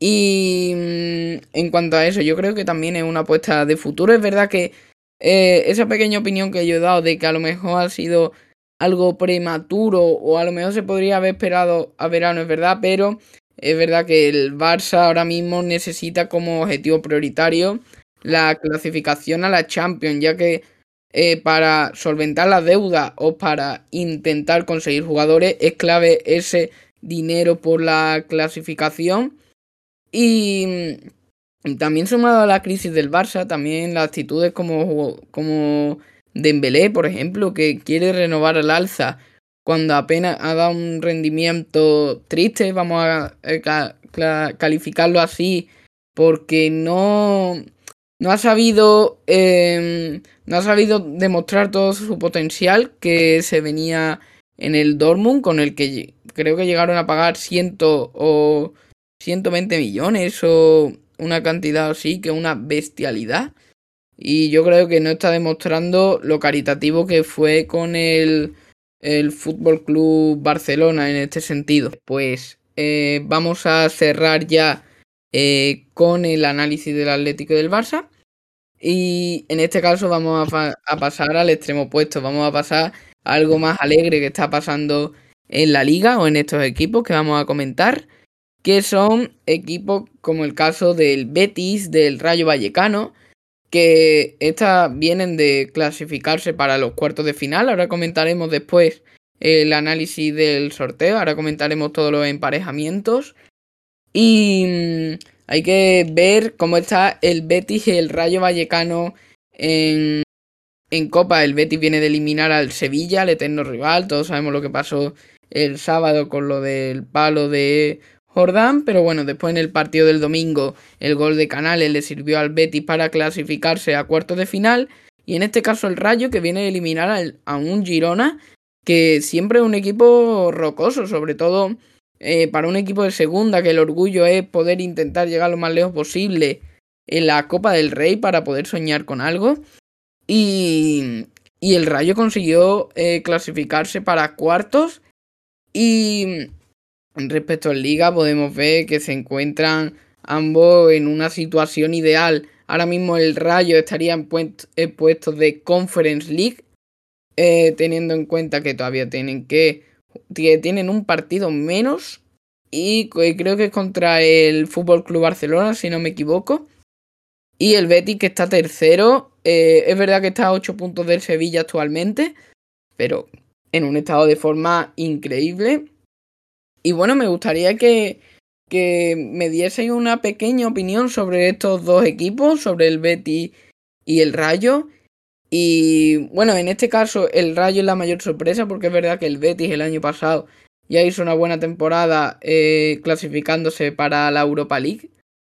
Y mm, en cuanto a eso, yo creo que también es una apuesta de futuro. Es verdad que eh, esa pequeña opinión que yo he dado de que a lo mejor ha sido algo prematuro o a lo mejor se podría haber esperado a verano, es verdad, pero es verdad que el Barça ahora mismo necesita como objetivo prioritario la clasificación a la Champions, ya que eh, para solventar la deuda o para intentar conseguir jugadores es clave ese dinero por la clasificación. Y también sumado a la crisis del Barça, también las actitudes como, como Dembélé, por ejemplo, que quiere renovar al alza. Cuando apenas ha dado un rendimiento triste, vamos a eh, calificarlo así, porque no, no ha sabido em, no ha sabido demostrar todo su potencial que se venía en el Dortmund con el que creo que llegaron a pagar ciento o 120 millones o una cantidad así que una bestialidad y yo creo que no está demostrando lo caritativo que fue con el el Fútbol Club Barcelona en este sentido. Pues eh, vamos a cerrar ya eh, con el análisis del Atlético y del Barça. Y en este caso vamos a, a, pasar al extremo opuesto. Vamos a pasar a algo más alegre que está pasando en la liga o en estos equipos que vamos a comentar. Que son equipos como el caso del Betis, del Rayo Vallecano, que estas vienen de clasificarse para los cuartos de final. Ahora comentaremos después el análisis del sorteo, ahora comentaremos todos los emparejamientos. Y mm, hay que ver cómo está el Betis y el Rayo Vallecano en, en Copa. El Betis viene de eliminar al Sevilla, el eterno rival. Todos sabemos lo que pasó el sábado con lo del palo de Jordán, pero bueno, después en el partido del domingo el gol de Canales le sirvió al Betis para clasificarse a cuartos de final. Y en este caso el Rayo que viene a eliminar a un Girona que siempre es un equipo rocoso, sobre todo eh, para un equipo de segunda que el orgullo es poder intentar llegar lo más lejos posible en la Copa del Rey para poder soñar con algo. Y, y el Rayo consiguió eh, clasificarse para cuartos. Y Respecto al Liga, podemos ver que se encuentran ambos en una situación ideal. Ahora mismo el Rayo estaría en, puestos de Conference League, eh, teniendo en cuenta que todavía tienen que, tienen un partido menos y creo que es contra el Fútbol Club Barcelona, si no me equivoco. Y el Betis que está tercero, eh, es verdad que está a 8 puntos del Sevilla actualmente, pero en un estado de forma increíble. Y bueno, me gustaría que, que me dieseis una pequeña opinión sobre estos dos equipos, sobre el Betty y el Rayo. Y bueno, en este caso el Rayo es la mayor sorpresa porque es verdad que el Betis el año pasado ya hizo una buena temporada eh, clasificándose para la Europa League.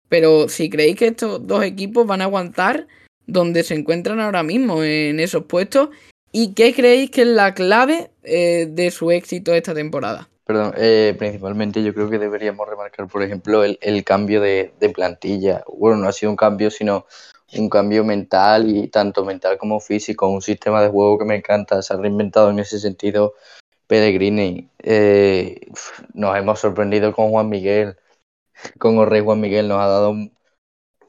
Pero si creéis que estos dos equipos van a aguantar donde se encuentran ahora mismo en esos puestos y qué creéis que es la clave eh, de su éxito esta temporada. Perdón, eh, principalmente yo creo que deberíamos remarcar, por ejemplo, el, el cambio de, de, plantilla. Bueno, no ha sido un cambio, sino un cambio mental y tanto mental como físico, un sistema de juego que me encanta. Se ha reinventado en ese sentido Pellegrini. Eh, nos hemos sorprendido con Juan Miguel, con el Juan Miguel, nos ha dado,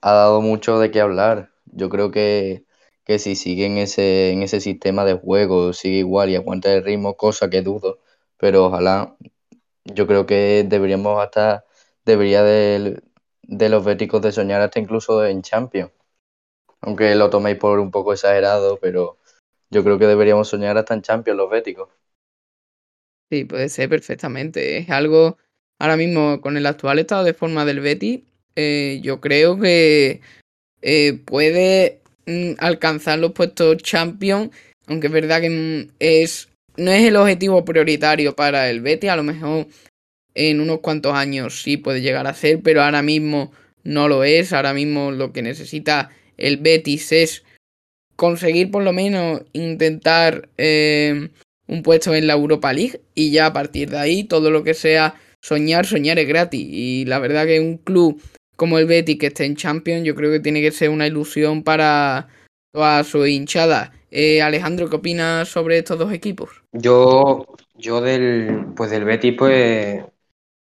ha dado mucho de qué hablar. Yo creo que, que si sigue en ese, en ese sistema de juego, sigue igual y aguanta el ritmo, cosa que dudo pero ojalá, yo creo que deberíamos hasta, debería de, de los béticos de soñar hasta incluso en Champions. Aunque lo toméis por un poco exagerado, pero yo creo que deberíamos soñar hasta en Champions los béticos. Sí, puede ser perfectamente. Es algo, ahora mismo, con el actual estado de forma del Betis, eh, yo creo que eh, puede mm, alcanzar los puestos Champions, aunque es verdad que mm, es no es el objetivo prioritario para el Betis, a lo mejor en unos cuantos años sí puede llegar a ser, pero ahora mismo no lo es, ahora mismo lo que necesita el Betis es conseguir por lo menos intentar eh, un puesto en la Europa League y ya a partir de ahí todo lo que sea soñar, soñar es gratis. Y la verdad que un club como el Betis que esté en Champions yo creo que tiene que ser una ilusión para toda su hinchada eh, Alejandro, ¿qué opinas sobre estos dos equipos? Yo, yo del, pues del Betis, pues,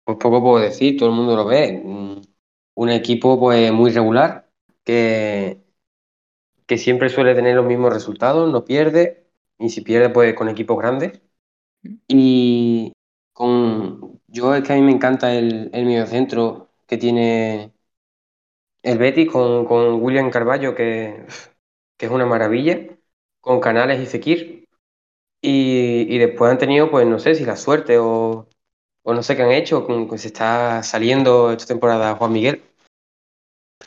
pues poco puedo decir, todo el mundo lo ve. Mm, un equipo pues muy regular, que, que siempre suele tener los mismos resultados, no pierde, y si pierde pues con equipos grandes. Y con yo es que a mí me encanta el, el mediocentro que tiene el Betis con, con William Carballo, que, que es una maravilla, con Canales y Fekir. Y, y después han tenido, pues no sé si la suerte o, o no sé qué han hecho, con que se está saliendo esta temporada Juan Miguel.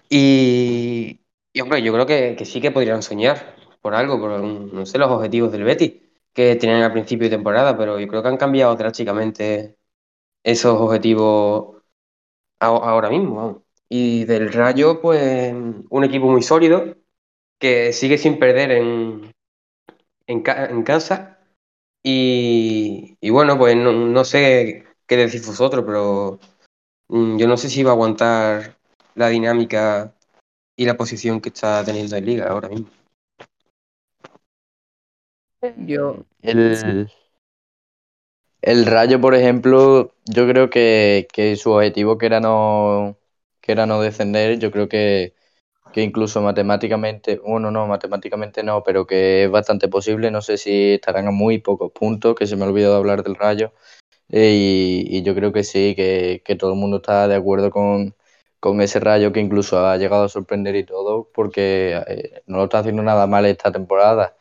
Y, y hombre, yo creo que, que sí que podrían soñar por algo, por no sé, los objetivos del Betis que tenían al principio de temporada, pero yo creo que han cambiado drásticamente esos objetivos ahora mismo. Y del Rayo, pues un equipo muy sólido que sigue sin perder en, en, ca- en casa. Y, y bueno, pues no, no sé qué decís vosotros, pero mm, yo no sé si va a aguantar la dinámica y la posición que está teniendo en Liga ahora mismo. Yo, El, el Rayo, por ejemplo, yo creo que, que su objetivo que era no, que era no descender, yo creo que, que incluso matemáticamente, bueno, no, matemáticamente no, pero que es bastante posible. No sé si estarán a muy pocos puntos, que se me ha olvidado hablar del Rayo. Eh, y, yo creo que sí, que, que todo el mundo está de acuerdo con, con ese Rayo que incluso ha llegado a sorprender y todo, porque eh, no lo está haciendo nada mal esta temporada.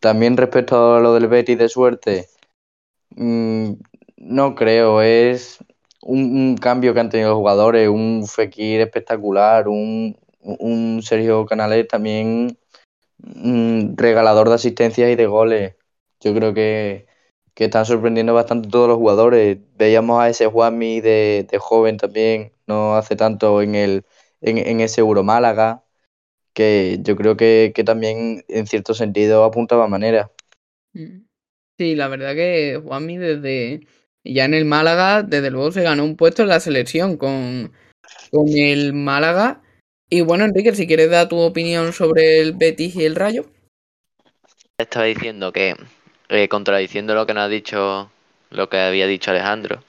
También respecto a lo del Betis de suerte, mm, no creo, es un, un cambio que han tenido los jugadores, un Fekir espectacular, un, un Sergio Canales también mm, regalador de asistencias y de goles. Yo creo que, que están sorprendiendo bastante todos los jugadores. Veíamos a ese Juanmi de, de joven también, no hace tanto en el en, en ese Euro Málaga, que yo creo que, que también en cierto sentido apuntaba manera. Mm. Sí, la verdad que Juanmi desde ya en el Málaga, desde luego se ganó un puesto en la selección con, con el Málaga. Y bueno, Enrique, si quieres dar tu opinión sobre el Betis y el Rayo. Estaba diciendo que, eh, contradiciendo lo que nos ha dicho, lo que había dicho Alejandro,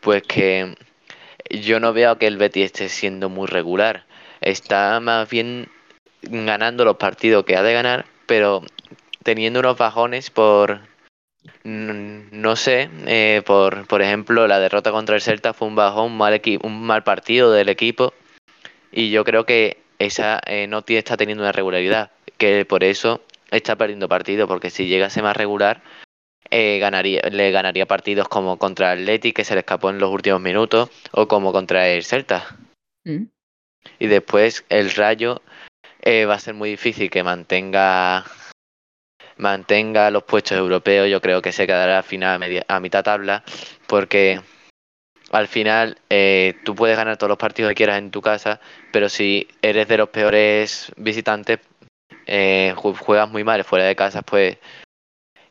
pues que yo no veo que el Betis esté siendo muy regular. Está más bien ganando los partidos que ha de ganar, pero teniendo unos bajones por, no sé, eh, por, por ejemplo, la derrota contra el Celta fue un bajón, un mal, equi- un mal partido del equipo, y yo creo que esa eh, no tiene, está teniendo una regularidad, que por eso está perdiendo partidos, porque si llegase más regular, eh, ganaría, le ganaría partidos como contra el Atleti, que se le escapó en los últimos minutos, o como contra el Celta. Mm. Y después el Rayo eh, va a ser muy difícil que mantenga mantenga los puestos europeos. Yo creo que se quedará al final a, media- a mitad tabla, porque al final eh, tú puedes ganar todos los partidos que quieras en tu casa, pero si eres de los peores visitantes, eh, ju- juegas muy mal fuera de casa, pues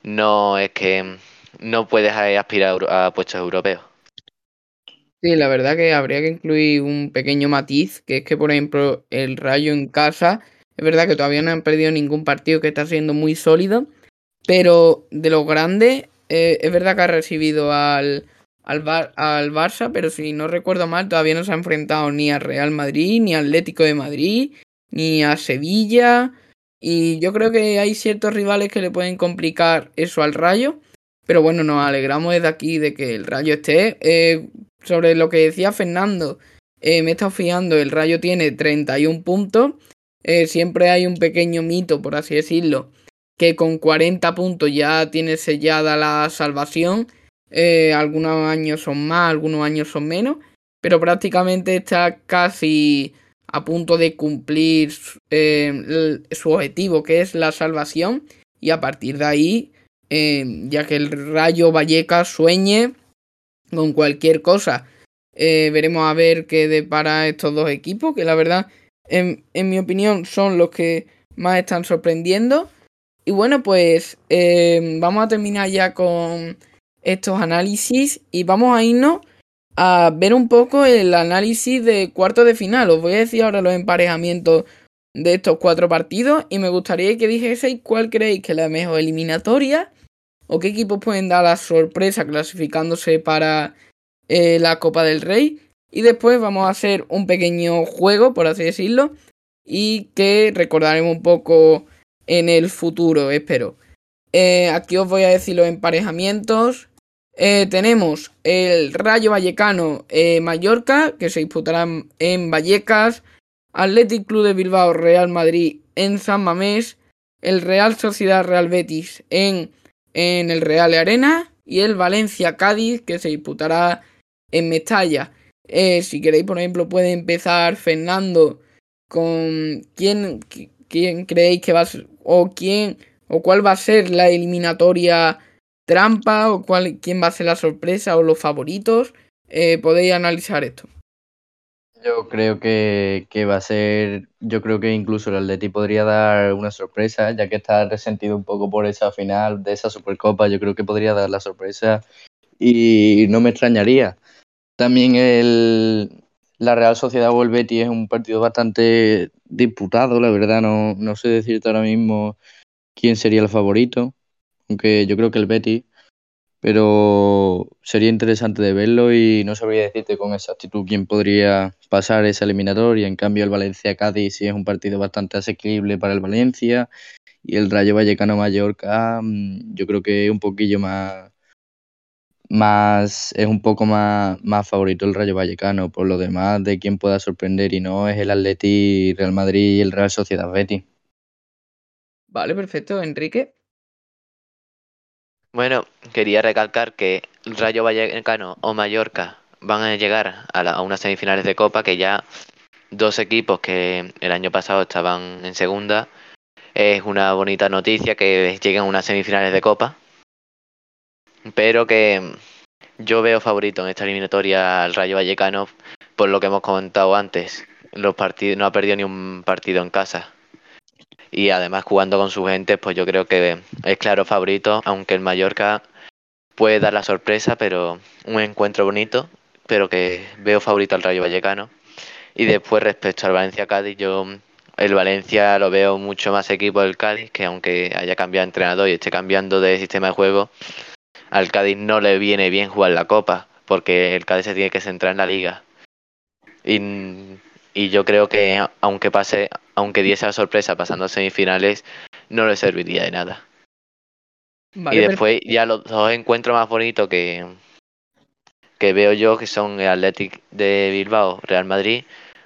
no es que no puedes eh, aspirar a puestos europeos. Sí, la verdad que habría que incluir un pequeño matiz, que es que, por ejemplo, el Rayo en casa, es verdad que todavía no han perdido ningún partido, que está siendo muy sólido, pero de los grandes, es verdad que ha recibido al, al, Bar- al Barça, pero si no recuerdo mal, todavía no se ha enfrentado ni al Real Madrid, ni al Atlético de Madrid, ni a Sevilla, y yo creo que hay ciertos rivales que le pueden complicar eso al Rayo, pero bueno, nos alegramos desde aquí de que el Rayo esté. Eh, sobre lo que decía Fernando, eh, me he estado fiando, el Rayo tiene 31 puntos. Eh, siempre hay un pequeño mito, por así decirlo, que con 40 puntos ya tiene sellada la salvación. Eh, algunos años son más, algunos años son menos, pero prácticamente está casi a punto de cumplir eh, su objetivo, que es la salvación. Y a partir de ahí, eh, ya que el Rayo Vallecas sueñe con cualquier cosa. Veremos a ver qué depara estos dos equipos, que la verdad, en, en mi opinión, son los que más están sorprendiendo. Y bueno, pues vamos a terminar ya con estos análisis y vamos a irnos a ver un poco el análisis de cuartos de final. Os voy a decir ahora los emparejamientos de estos cuatro partidos y me gustaría que dijeseis cuál creéis que es la mejor eliminatoria o qué equipos pueden dar la sorpresa clasificándose para eh, la Copa del Rey. Y después vamos a hacer un pequeño juego, por así decirlo, y que recordaremos un poco en el futuro, espero. Eh, aquí os voy a decir los emparejamientos. Eh, tenemos el Rayo Vallecano eh, Mallorca, que se disputará en Vallecas. Athletic Club de Bilbao Real Madrid en San Mamés. El Real Sociedad Real Betis en, en el Real Arena. Y el Valencia Cádiz, que se disputará en Mestalla. si queréis, por ejemplo, puede empezar Fernando con quién, quién creéis que va a ser, o quién o cuál va a ser la eliminatoria trampa o cuál, quién va a ser la sorpresa o los favoritos. Eh, podéis analizar esto. Yo creo que, va a ser, yo creo que incluso el Atleti podría dar una sorpresa, ya que está resentido un poco por esa final de esa Supercopa, yo creo que podría dar la sorpresa y no me extrañaría. También el, la Real Sociedad o el Betis es un partido bastante disputado, la verdad, no, no sé decirte ahora mismo quién sería el favorito, aunque yo creo que el Betis, pero sería interesante de verlo y no sabría decirte con exactitud quién podría pasar esa eliminatoria. En cambio, el Valencia-Cádiz sí es un partido bastante asequible para el Valencia y el Rayo Vallecano-Mallorca mm, yo creo que es un poquillo más más es un poco más, más favorito el Rayo Vallecano. Por lo demás, de quién pueda sorprender y no es el Atleti, Real Madrid y el Real Sociedad Betis. Vale, perfecto. Enrique. Bueno, quería recalcar que Rayo Vallecano o Mallorca van a llegar a, a unas semifinales de Copa que ya dos equipos que el año pasado estaban en segunda. Es una bonita noticia que lleguen a unas semifinales de Copa. Pero que yo veo favorito en esta eliminatoria al Rayo Vallecano por lo que hemos comentado antes. Los partidos no ha perdido ni un partido en casa y además jugando con su gente, pues yo creo que es claro favorito, aunque el Mallorca puede dar la sorpresa, pero un encuentro bonito, pero que veo favorito al Rayo Vallecano. Y después respecto al Valencia-Cádiz, yo el Valencia lo veo mucho más equipo del Cádiz, que aunque haya cambiado de entrenador y esté cambiando de sistema de juego, al Cádiz no le viene bien jugar la Copa, porque el Cádiz se tiene que centrar en la Liga. Y y yo creo que aunque pase, aunque diese la sorpresa pasando a semifinales, no le serviría de nada. y después ya los dos encuentros más bonitos que, que veo yo que son el Athletic de Bilbao, Real Madrid,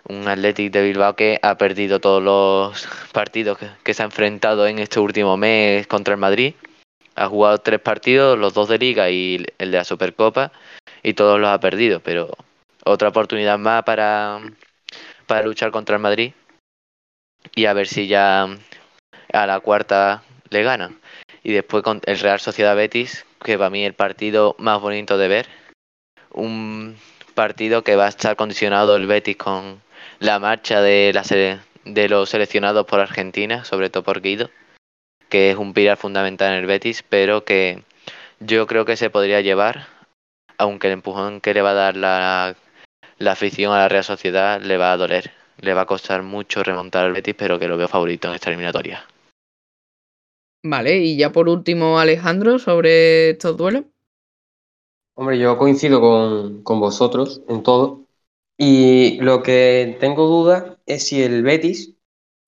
un Athletic de Bilbao que ha perdido todos los partidos que, que, se ha enfrentado en este último mes contra el Madrid. Ha jugado tres partidos, los dos de liga y el de la Supercopa, y todos los ha perdido, pero otra oportunidad más para, para luchar contra el Madrid y a ver si ya a la cuarta le gana. Y después con el Real Sociedad Betis, que para mí el partido más bonito de ver. Un partido que va a estar condicionado el Betis con la marcha de, la de los seleccionados por Argentina, sobre todo por Guido, que es un pilar fundamental en el Betis, pero que yo creo que se podría llevar, aunque el empujón que le va a dar la la afición a la Real Sociedad le va a doler. Le va a costar mucho remontar al Betis, pero que lo veo favorito en esta eliminatoria. Vale, y ya por último, Alejandro, sobre estos duelos. Hombre, yo coincido con, vosotros en todo. Y lo que tengo duda es si el Betis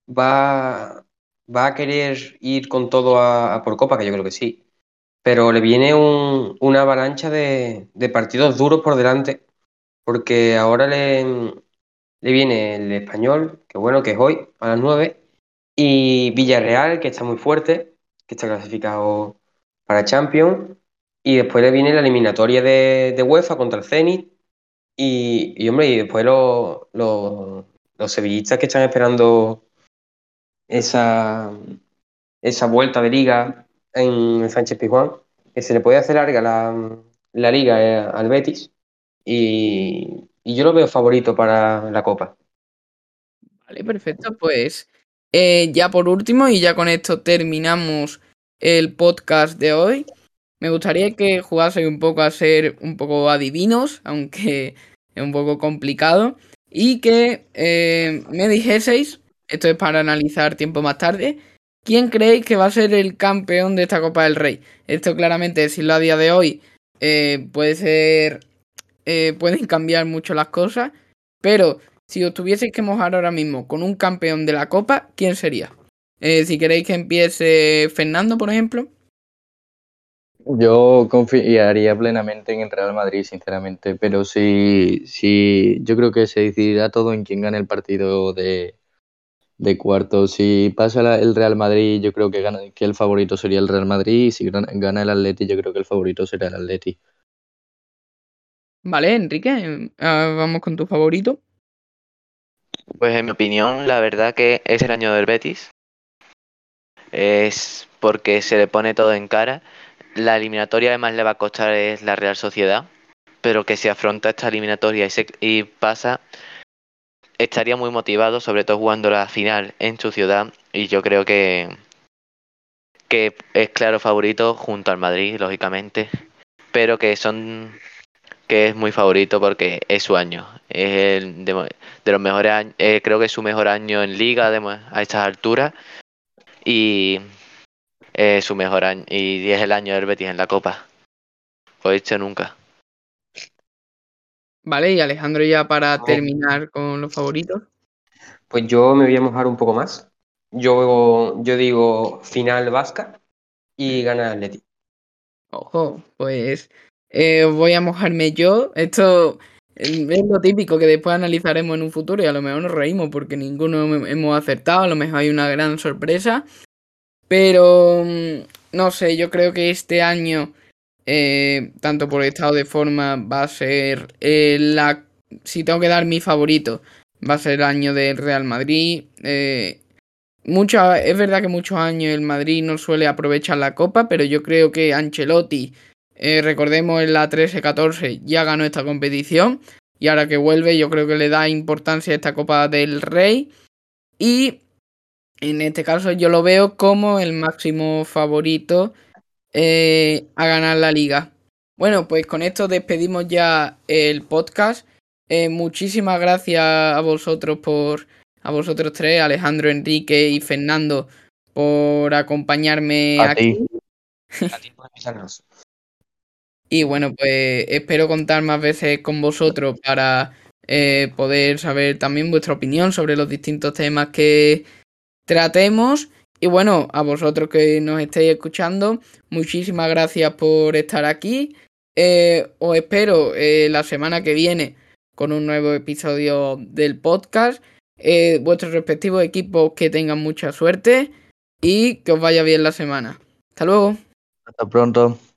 va, va a querer ir con todo a, por Copa, que yo creo que sí. Pero le viene una avalancha de, de partidos duros por delante porque ahora le, le viene el español, que bueno, que es hoy, a las 9, y Villarreal, que está muy fuerte, que está clasificado para Champions, y después le viene la eliminatoria de, de UEFA contra el Zenit, y, hombre, y después los, los, sevillistas que están esperando esa, esa vuelta de liga en el Sánchez Pizjuán, que se le puede hacer larga la, la liga eh, al Betis, y, yo lo veo favorito para la Copa. Vale, perfecto. Pues eh, ya por último, y ya con esto terminamos el podcast de hoy. Me gustaría que jugaseis un poco a ser un poco adivinos, aunque es un poco complicado. Y que eh, me dijeseis, esto es para analizar tiempo más tarde, ¿quién creéis que va a ser el campeón de esta Copa del Rey? Esto claramente, decirlo a día de hoy, eh, puede ser eh, pueden cambiar mucho las cosas, pero si os tuvieseis que mojar ahora mismo con un campeón de la Copa, ¿quién sería? Eh, si queréis que empiece Fernando, por ejemplo. Yo confiaría plenamente en el Real Madrid, sinceramente, pero sí, yo creo que se decidirá todo en quién gane el partido de, de cuarto. Si pasa el Real Madrid, yo creo que, que el favorito sería el Real Madrid, y si gana, gana el Atleti, yo creo que el favorito será el Atleti. Vale, Enrique, ah, vamos con tu favorito. Pues en mi opinión, la verdad que es el año del Betis. Es porque se le pone todo en cara. La eliminatoria además le va a costar es la Real Sociedad, pero que si afronta esta eliminatoria y, se- y pasa, estaría muy motivado, sobre todo jugando la final en su ciudad. Y yo creo que, que es claro favorito junto al Madrid, lógicamente, pero que son que es muy favorito porque es su año. Es el de, los mejores años, creo que es su mejor año en liga de mo- a estas alturas y es su mejor año y es el año del Betis en la Copa. Lo he dicho nunca. Vale, y Alejandro ya para terminar con los favoritos. Pues yo me voy a mojar un poco más. Yo, yo digo final vasca y gana Atleti. Ojo, pues eh, voy a mojarme yo. Esto eh, es lo típico que después analizaremos en un futuro y a lo mejor nos reímos porque ninguno hem- hemos acertado, a lo mejor hay una gran sorpresa. Pero mm, no sé, yo creo que este año, eh, tanto por estado de forma, va a ser la... Si tengo que dar mi favorito, va a ser el año del Real Madrid. Eh, es verdad que muchos años el Madrid no suele aprovechar la copa, pero yo creo que Ancelotti, eh, recordemos en la 13-14, ya ganó esta competición. Y ahora que vuelve, yo creo que le da importancia a esta Copa del Rey. Y en este caso yo lo veo como el máximo favorito eh, a ganar la liga. Bueno, pues con esto despedimos ya el podcast. Eh, muchísimas gracias a vosotros por, a vosotros tres, Alejandro, Enrique y Fernando, por acompañarme A aquí. ti. A ti por avisarnos. Y bueno, pues espero contar más veces con vosotros para eh, poder saber también vuestra opinión sobre los distintos temas que tratemos. Y bueno, a vosotros que nos estéis escuchando, muchísimas gracias por estar aquí. Eh, os espero eh, la semana que viene con un nuevo episodio del podcast. Eh, vuestros respectivos equipos que tengan mucha suerte y que os vaya bien la semana. Hasta luego. Hasta pronto.